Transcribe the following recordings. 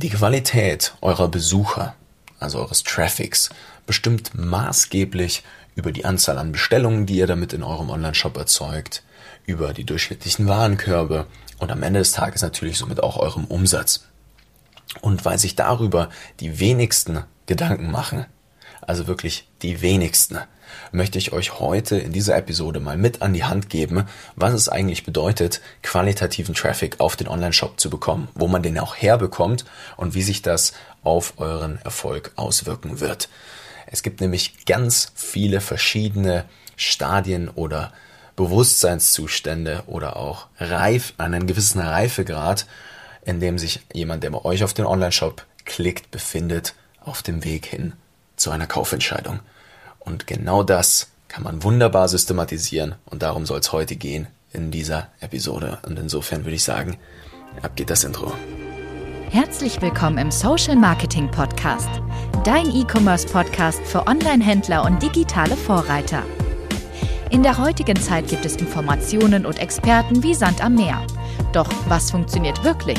Die Qualität eurer Besucher, also eures Traffics, bestimmt maßgeblich über die Anzahl an Bestellungen, die ihr damit in eurem Online-Shop erzeugt, über die durchschnittlichen Warenkörbe und am Ende des Tages natürlich somit auch eurem Umsatz. Und weil sich darüber die wenigsten Gedanken machen, also wirklich die wenigsten, möchte ich euch heute in dieser Episode mal mit an die Hand geben, was es eigentlich bedeutet, qualitativen Traffic auf den Online-Shop zu bekommen, wo man den auch herbekommt und wie sich das auf euren Erfolg auswirken wird. Es gibt nämlich ganz viele verschiedene Stadien oder Bewusstseinszustände oder auch Reif, einen gewissen Reifegrad, in dem sich jemand, der bei euch auf den Online-Shop klickt, befindet, auf dem Weg hin zu einer Kaufentscheidung. Und genau das kann man wunderbar systematisieren und darum soll es heute gehen in dieser Episode. Und insofern würde ich sagen, ab geht das Intro. Herzlich willkommen im Social Marketing Podcast, dein E-Commerce Podcast für Online-Händler und digitale Vorreiter. In der heutigen Zeit gibt es Informationen und Experten wie Sand am Meer. Doch was funktioniert wirklich?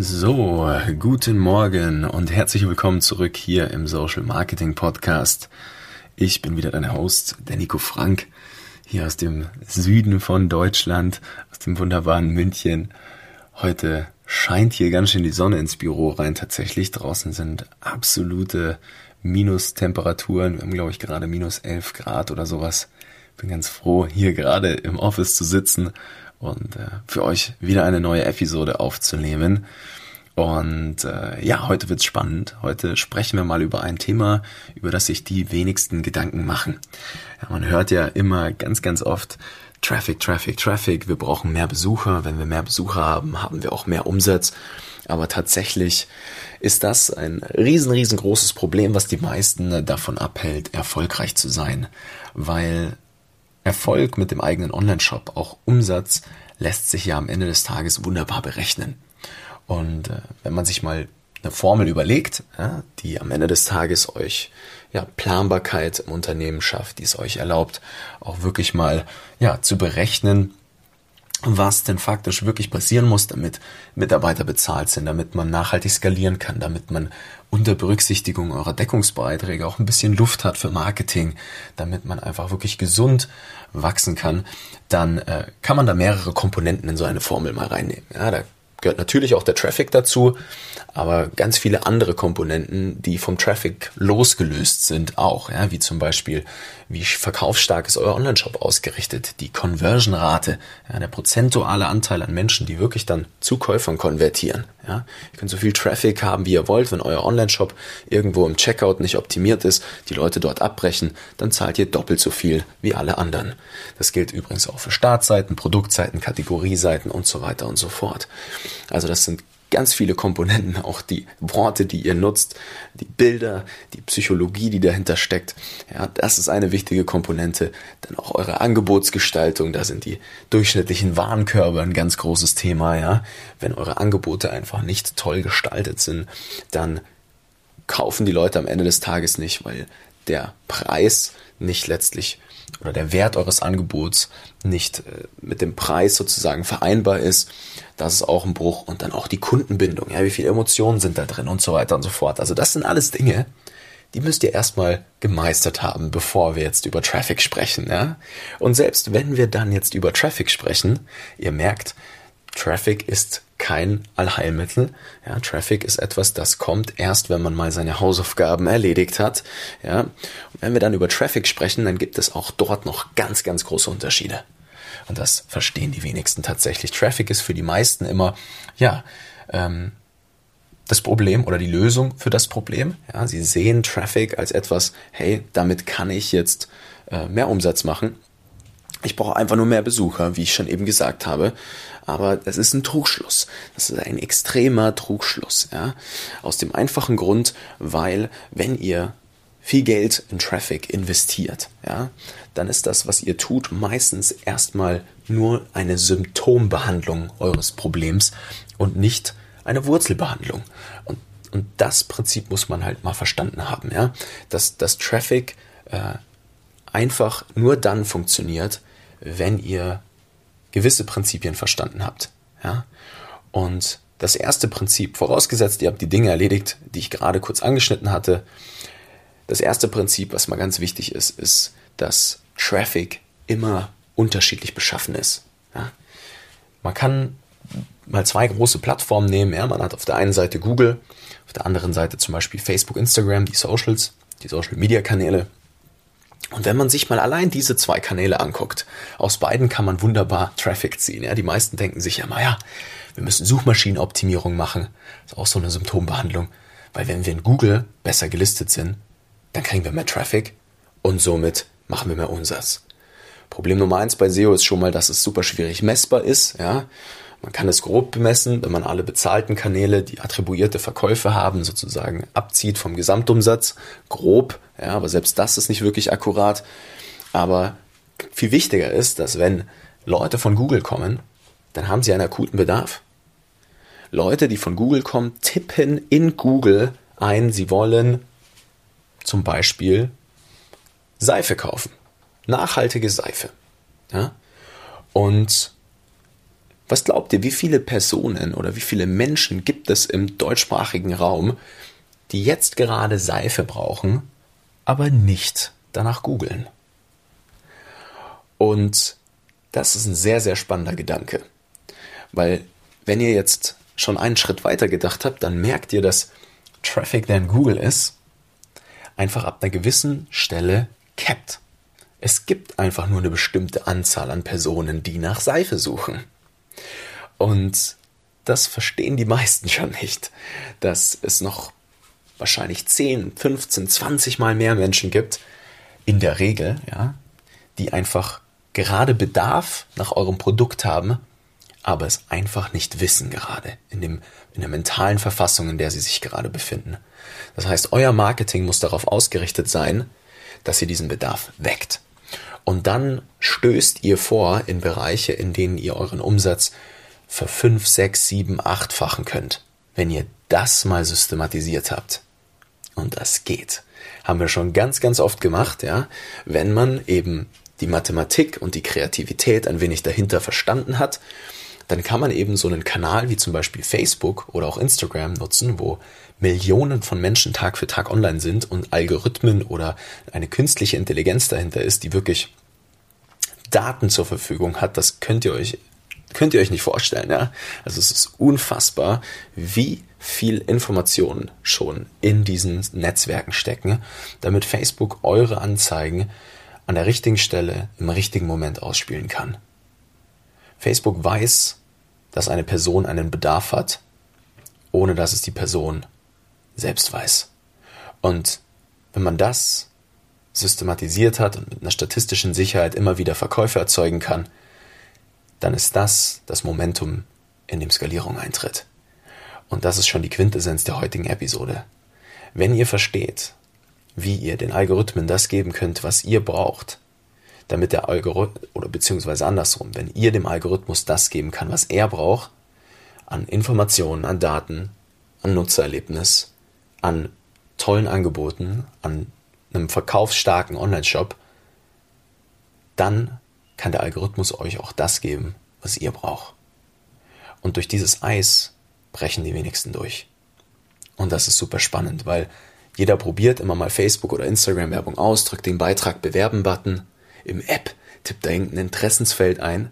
So, guten Morgen und herzlich willkommen zurück hier im Social Marketing Podcast. Ich bin wieder dein Host, der Nico Frank, hier aus dem Süden von Deutschland, aus dem wunderbaren München. Heute scheint hier ganz schön die Sonne ins Büro rein. Tatsächlich draußen sind absolute Minustemperaturen. Wir haben, glaube ich, gerade minus 11 Grad oder sowas. Bin ganz froh, hier gerade im Office zu sitzen und äh, für euch wieder eine neue Episode aufzunehmen. Und äh, ja, heute wird's spannend. Heute sprechen wir mal über ein Thema, über das sich die wenigsten Gedanken machen. Ja, man hört ja immer ganz, ganz oft Traffic, Traffic, Traffic. Wir brauchen mehr Besucher. Wenn wir mehr Besucher haben, haben wir auch mehr Umsatz. Aber tatsächlich ist das ein riesen, riesengroßes Problem, was die meisten davon abhält, erfolgreich zu sein. Weil Erfolg mit dem eigenen Online-Shop, auch Umsatz, lässt sich ja am Ende des Tages wunderbar berechnen. Und äh, wenn man sich mal eine Formel überlegt, ja, die am Ende des Tages euch ja, Planbarkeit im Unternehmen schafft, die es euch erlaubt, auch wirklich mal ja, zu berechnen, was denn faktisch wirklich passieren muss, damit Mitarbeiter bezahlt sind, damit man nachhaltig skalieren kann, damit man unter Berücksichtigung eurer Deckungsbeiträge auch ein bisschen Luft hat für Marketing, damit man einfach wirklich gesund wachsen kann, dann äh, kann man da mehrere Komponenten in so eine Formel mal reinnehmen. Ja, da gehört natürlich auch der Traffic dazu, aber ganz viele andere Komponenten, die vom Traffic losgelöst sind, auch, ja, wie zum Beispiel, wie verkaufsstark ist euer Online-Shop ausgerichtet, die Conversion-Rate, ja, der prozentuale Anteil an Menschen, die wirklich dann zu Käufern konvertieren. Ja. Ihr könnt so viel Traffic haben, wie ihr wollt, wenn euer Online-Shop irgendwo im Checkout nicht optimiert ist, die Leute dort abbrechen, dann zahlt ihr doppelt so viel wie alle anderen. Das gilt übrigens auch für Startseiten, Produktseiten, Kategorieseiten und so weiter und so fort. Also das sind ganz viele Komponenten, auch die Worte, die ihr nutzt, die Bilder, die Psychologie, die dahinter steckt. Ja, das ist eine wichtige Komponente. Dann auch eure Angebotsgestaltung, da sind die durchschnittlichen Warenkörbe ein ganz großes Thema, ja. Wenn eure Angebote einfach nicht toll gestaltet sind, dann kaufen die Leute am Ende des Tages nicht, weil der Preis nicht letztlich oder der Wert eures Angebots nicht äh, mit dem Preis sozusagen vereinbar ist, das ist auch ein Bruch. Und dann auch die Kundenbindung, ja, wie viele Emotionen sind da drin und so weiter und so fort. Also das sind alles Dinge, die müsst ihr erstmal gemeistert haben, bevor wir jetzt über Traffic sprechen, ja. Und selbst wenn wir dann jetzt über Traffic sprechen, ihr merkt, Traffic ist kein Allheilmittel. Ja, Traffic ist etwas, das kommt erst, wenn man mal seine Hausaufgaben erledigt hat. Ja, und wenn wir dann über Traffic sprechen, dann gibt es auch dort noch ganz, ganz große Unterschiede. Und das verstehen die wenigsten tatsächlich. Traffic ist für die meisten immer, ja, ähm, das Problem oder die Lösung für das Problem. Ja, sie sehen Traffic als etwas, hey, damit kann ich jetzt äh, mehr Umsatz machen. Ich brauche einfach nur mehr Besucher, wie ich schon eben gesagt habe. Aber das ist ein Trugschluss. Das ist ein extremer Trugschluss. Ja? Aus dem einfachen Grund, weil wenn ihr viel Geld in Traffic investiert, ja, dann ist das, was ihr tut, meistens erstmal nur eine Symptombehandlung eures Problems und nicht eine Wurzelbehandlung. Und, und das Prinzip muss man halt mal verstanden haben, ja, dass, dass Traffic äh, einfach nur dann funktioniert, wenn ihr gewisse Prinzipien verstanden habt, ja. Und das erste Prinzip, vorausgesetzt, ihr habt die Dinge erledigt, die ich gerade kurz angeschnitten hatte, das erste Prinzip, was mal ganz wichtig ist, ist, dass Traffic immer unterschiedlich beschaffen ist. Ja? Man kann mal zwei große Plattformen nehmen. Ja? Man hat auf der einen Seite Google, auf der anderen Seite zum Beispiel Facebook, Instagram, die Socials, die Social-Media-Kanäle. Und wenn man sich mal allein diese zwei Kanäle anguckt, aus beiden kann man wunderbar Traffic ziehen. Ja? Die meisten denken sich ja, naja, wir müssen Suchmaschinenoptimierung machen. Das ist auch so eine Symptombehandlung. Weil wenn wir in Google besser gelistet sind, dann kriegen wir mehr Traffic und somit machen wir mehr Umsatz. Problem Nummer eins bei SEO ist schon mal, dass es super schwierig messbar ist. Ja, man kann es grob bemessen, wenn man alle bezahlten Kanäle, die attribuierte Verkäufe haben, sozusagen abzieht vom Gesamtumsatz. Grob, ja, aber selbst das ist nicht wirklich akkurat. Aber viel wichtiger ist, dass wenn Leute von Google kommen, dann haben sie einen akuten Bedarf. Leute, die von Google kommen, tippen in Google ein, sie wollen zum Beispiel Seife kaufen. Nachhaltige Seife. Ja? Und was glaubt ihr, wie viele Personen oder wie viele Menschen gibt es im deutschsprachigen Raum, die jetzt gerade Seife brauchen, aber nicht danach googeln? Und das ist ein sehr, sehr spannender Gedanke. Weil wenn ihr jetzt schon einen Schritt weiter gedacht habt, dann merkt ihr, dass Traffic, der in Google ist, einfach ab einer gewissen Stelle capped. Es gibt einfach nur eine bestimmte Anzahl an Personen, die nach Seife suchen. Und das verstehen die meisten schon nicht, dass es noch wahrscheinlich 10, 15, 20 mal mehr Menschen gibt, in der Regel, ja, die einfach gerade Bedarf nach eurem Produkt haben, aber es einfach nicht wissen gerade in, dem, in der mentalen Verfassung, in der sie sich gerade befinden. Das heißt, euer Marketing muss darauf ausgerichtet sein, dass ihr diesen Bedarf weckt. Und dann stößt ihr vor in Bereiche, in denen ihr euren Umsatz für 5, 6, 7, 8-fachen könnt, wenn ihr das mal systematisiert habt. Und das geht. Haben wir schon ganz, ganz oft gemacht, ja, wenn man eben die Mathematik und die Kreativität ein wenig dahinter verstanden hat dann kann man eben so einen Kanal wie zum Beispiel Facebook oder auch Instagram nutzen, wo Millionen von Menschen Tag für Tag online sind und Algorithmen oder eine künstliche Intelligenz dahinter ist, die wirklich Daten zur Verfügung hat. Das könnt ihr euch könnt ihr euch nicht vorstellen, ja? Also es ist unfassbar, wie viel Informationen schon in diesen Netzwerken stecken, damit Facebook eure Anzeigen an der richtigen Stelle im richtigen Moment ausspielen kann. Facebook weiß, dass eine Person einen Bedarf hat, ohne dass es die Person selbst weiß. Und wenn man das systematisiert hat und mit einer statistischen Sicherheit immer wieder Verkäufe erzeugen kann, dann ist das das Momentum, in dem Skalierung eintritt. Und das ist schon die Quintessenz der heutigen Episode. Wenn ihr versteht, wie ihr den Algorithmen das geben könnt, was ihr braucht, damit der Algorithmus, oder beziehungsweise andersrum, wenn ihr dem Algorithmus das geben kann, was er braucht, an Informationen, an Daten, an Nutzererlebnis, an tollen Angeboten, an einem verkaufsstarken Online-Shop, dann kann der Algorithmus euch auch das geben, was ihr braucht. Und durch dieses Eis brechen die wenigsten durch. Und das ist super spannend, weil jeder probiert immer mal Facebook oder Instagram Werbung aus, drückt den Beitrag Bewerben-Button im App, tippt da irgendein Interessensfeld ein,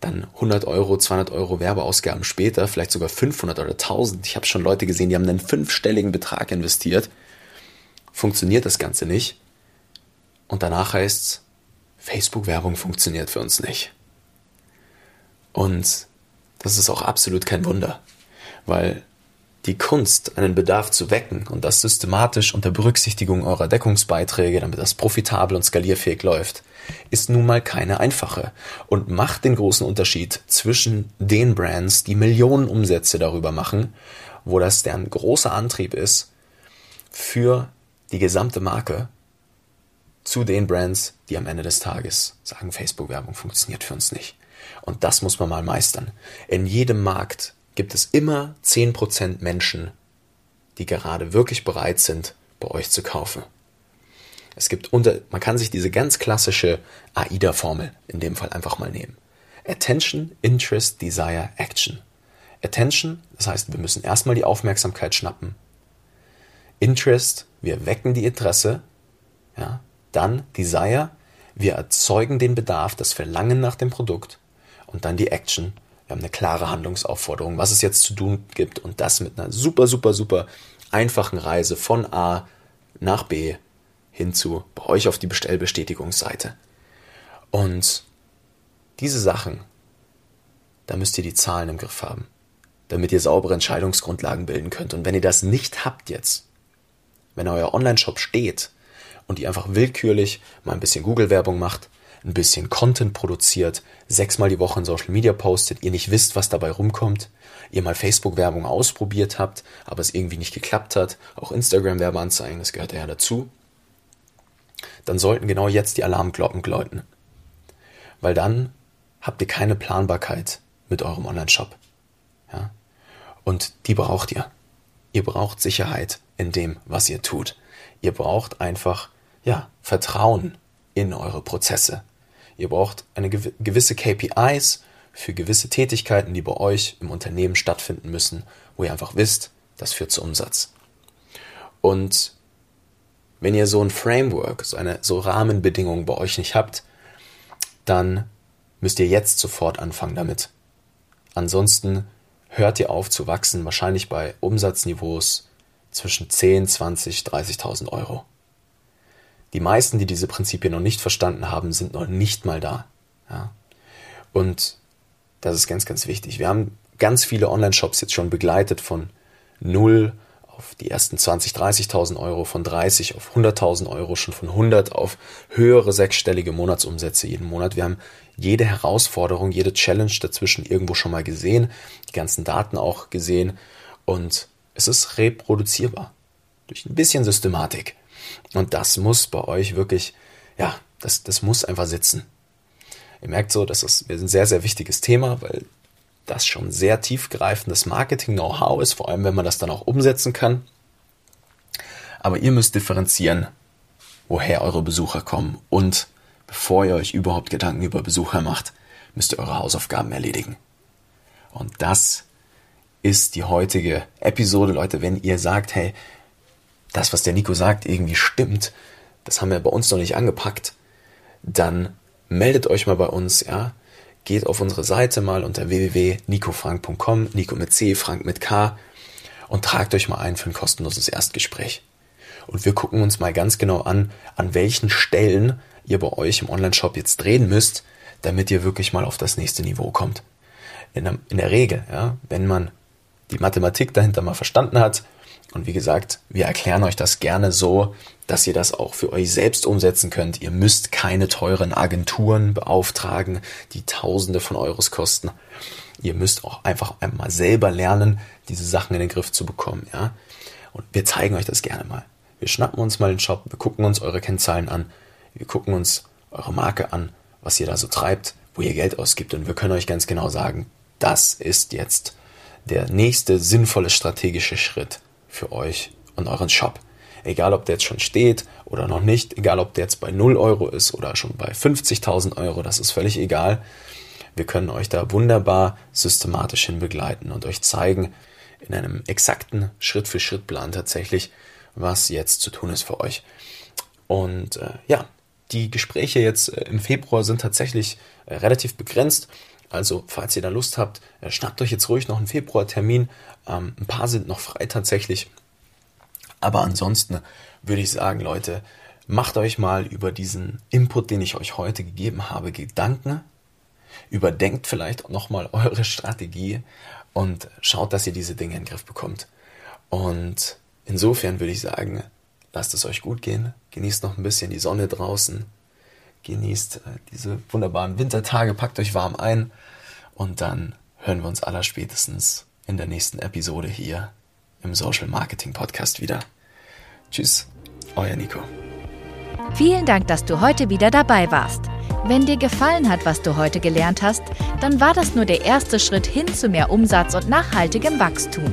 dann 100 Euro, 200 Euro Werbeausgaben später, vielleicht sogar 500 oder 1000. Ich habe schon Leute gesehen, die haben einen fünfstelligen Betrag investiert. Funktioniert das Ganze nicht. Und danach heißt's, Facebook-Werbung funktioniert für uns nicht. Und das ist auch absolut kein Wunder, weil die Kunst, einen Bedarf zu wecken und das systematisch unter Berücksichtigung eurer Deckungsbeiträge, damit das profitabel und skalierfähig läuft, ist nun mal keine einfache und macht den großen Unterschied zwischen den Brands, die Millionen Umsätze darüber machen, wo das deren großer Antrieb ist, für die gesamte Marke zu den Brands, die am Ende des Tages sagen, Facebook-Werbung funktioniert für uns nicht. Und das muss man mal meistern. In jedem Markt gibt es immer 10% Menschen, die gerade wirklich bereit sind, bei euch zu kaufen. Es gibt unter, man kann sich diese ganz klassische AIDA-Formel in dem Fall einfach mal nehmen. Attention, Interest, Desire, Action. Attention, das heißt, wir müssen erstmal die Aufmerksamkeit schnappen. Interest, wir wecken die Interesse. Ja, dann Desire, wir erzeugen den Bedarf, das Verlangen nach dem Produkt. Und dann die Action, wir haben eine klare Handlungsaufforderung, was es jetzt zu tun gibt und das mit einer super, super, super einfachen Reise von A nach B hinzu bei euch auf die Bestellbestätigungsseite. Und diese Sachen, da müsst ihr die Zahlen im Griff haben, damit ihr saubere Entscheidungsgrundlagen bilden könnt. Und wenn ihr das nicht habt jetzt, wenn euer Online-Shop steht und ihr einfach willkürlich mal ein bisschen Google-Werbung macht, ein bisschen Content produziert, sechsmal die Woche in Social Media postet, ihr nicht wisst, was dabei rumkommt, ihr mal Facebook-Werbung ausprobiert habt, aber es irgendwie nicht geklappt hat, auch Instagram-Werbeanzeigen, das gehört ja dazu, dann sollten genau jetzt die Alarmglocken läuten. Weil dann habt ihr keine Planbarkeit mit eurem Online-Shop. Ja? Und die braucht ihr. Ihr braucht Sicherheit in dem, was ihr tut. Ihr braucht einfach, ja, Vertrauen in eure Prozesse. Ihr braucht eine gewisse KPIs für gewisse Tätigkeiten, die bei euch im Unternehmen stattfinden müssen, wo ihr einfach wisst, das führt zu Umsatz. Und wenn ihr so ein Framework, so eine so Rahmenbedingungen bei euch nicht habt, dann müsst ihr jetzt sofort anfangen damit. Ansonsten hört ihr auf zu wachsen, wahrscheinlich bei Umsatzniveaus zwischen 10, 20, 30.000 Euro. Die meisten, die diese Prinzipien noch nicht verstanden haben, sind noch nicht mal da. Ja? Und das ist ganz, ganz wichtig. Wir haben ganz viele Online-Shops jetzt schon begleitet von 0 auf die ersten 20, 30.000 Euro, von 30 auf 100.000 Euro, schon von 100 auf höhere sechsstellige Monatsumsätze jeden Monat. Wir haben jede Herausforderung, jede Challenge dazwischen irgendwo schon mal gesehen, die ganzen Daten auch gesehen und es ist reproduzierbar durch ein bisschen Systematik. Und das muss bei euch wirklich, ja, das, das muss einfach sitzen. Ihr merkt so, das ist ein sehr, sehr wichtiges Thema, weil das schon sehr tiefgreifendes Marketing-Know-how ist, vor allem wenn man das dann auch umsetzen kann. Aber ihr müsst differenzieren, woher eure Besucher kommen und bevor ihr euch überhaupt Gedanken über Besucher macht, müsst ihr eure Hausaufgaben erledigen. Und das ist die heutige Episode, Leute. Wenn ihr sagt, hey, das, was der Nico sagt, irgendwie stimmt, das haben wir bei uns noch nicht angepackt, dann meldet euch mal bei uns, ja geht auf unsere Seite mal unter www.nicofrank.com, Nico mit C, Frank mit K und tragt euch mal ein für ein kostenloses Erstgespräch. Und wir gucken uns mal ganz genau an, an welchen Stellen ihr bei euch im Online-Shop jetzt drehen müsst, damit ihr wirklich mal auf das nächste Niveau kommt. In der, in der Regel, ja, wenn man die Mathematik dahinter mal verstanden hat, und wie gesagt, wir erklären euch das gerne so, dass ihr das auch für euch selbst umsetzen könnt. Ihr müsst keine teuren Agenturen beauftragen, die Tausende von Euros kosten. Ihr müsst auch einfach einmal selber lernen, diese Sachen in den Griff zu bekommen, ja. Und wir zeigen euch das gerne mal. Wir schnappen uns mal den Shop, wir gucken uns eure Kennzahlen an, wir gucken uns eure Marke an, was ihr da so treibt, wo ihr Geld ausgibt und wir können euch ganz genau sagen, das ist jetzt der nächste sinnvolle strategische Schritt für euch und euren Shop. Egal, ob der jetzt schon steht oder noch nicht, egal, ob der jetzt bei 0 Euro ist oder schon bei 50.000 Euro, das ist völlig egal. Wir können euch da wunderbar systematisch hin begleiten und euch zeigen, in einem exakten Schritt-für-Schritt-Plan tatsächlich, was jetzt zu tun ist für euch. Und äh, ja, die Gespräche jetzt äh, im Februar sind tatsächlich äh, relativ begrenzt. Also, falls ihr da Lust habt, äh, schnappt euch jetzt ruhig noch einen Februartermin. Ähm, ein paar sind noch frei tatsächlich. Aber ansonsten würde ich sagen, Leute, macht euch mal über diesen Input, den ich euch heute gegeben habe, Gedanken. Überdenkt vielleicht nochmal eure Strategie und schaut, dass ihr diese Dinge in den Griff bekommt. Und insofern würde ich sagen, lasst es euch gut gehen, genießt noch ein bisschen die Sonne draußen, genießt äh, diese wunderbaren Wintertage, packt euch warm ein und dann hören wir uns aller spätestens in der nächsten Episode hier im Social Marketing Podcast wieder. Tschüss, Euer Nico. Vielen Dank, dass du heute wieder dabei warst. Wenn dir gefallen hat, was du heute gelernt hast, dann war das nur der erste Schritt hin zu mehr Umsatz und nachhaltigem Wachstum.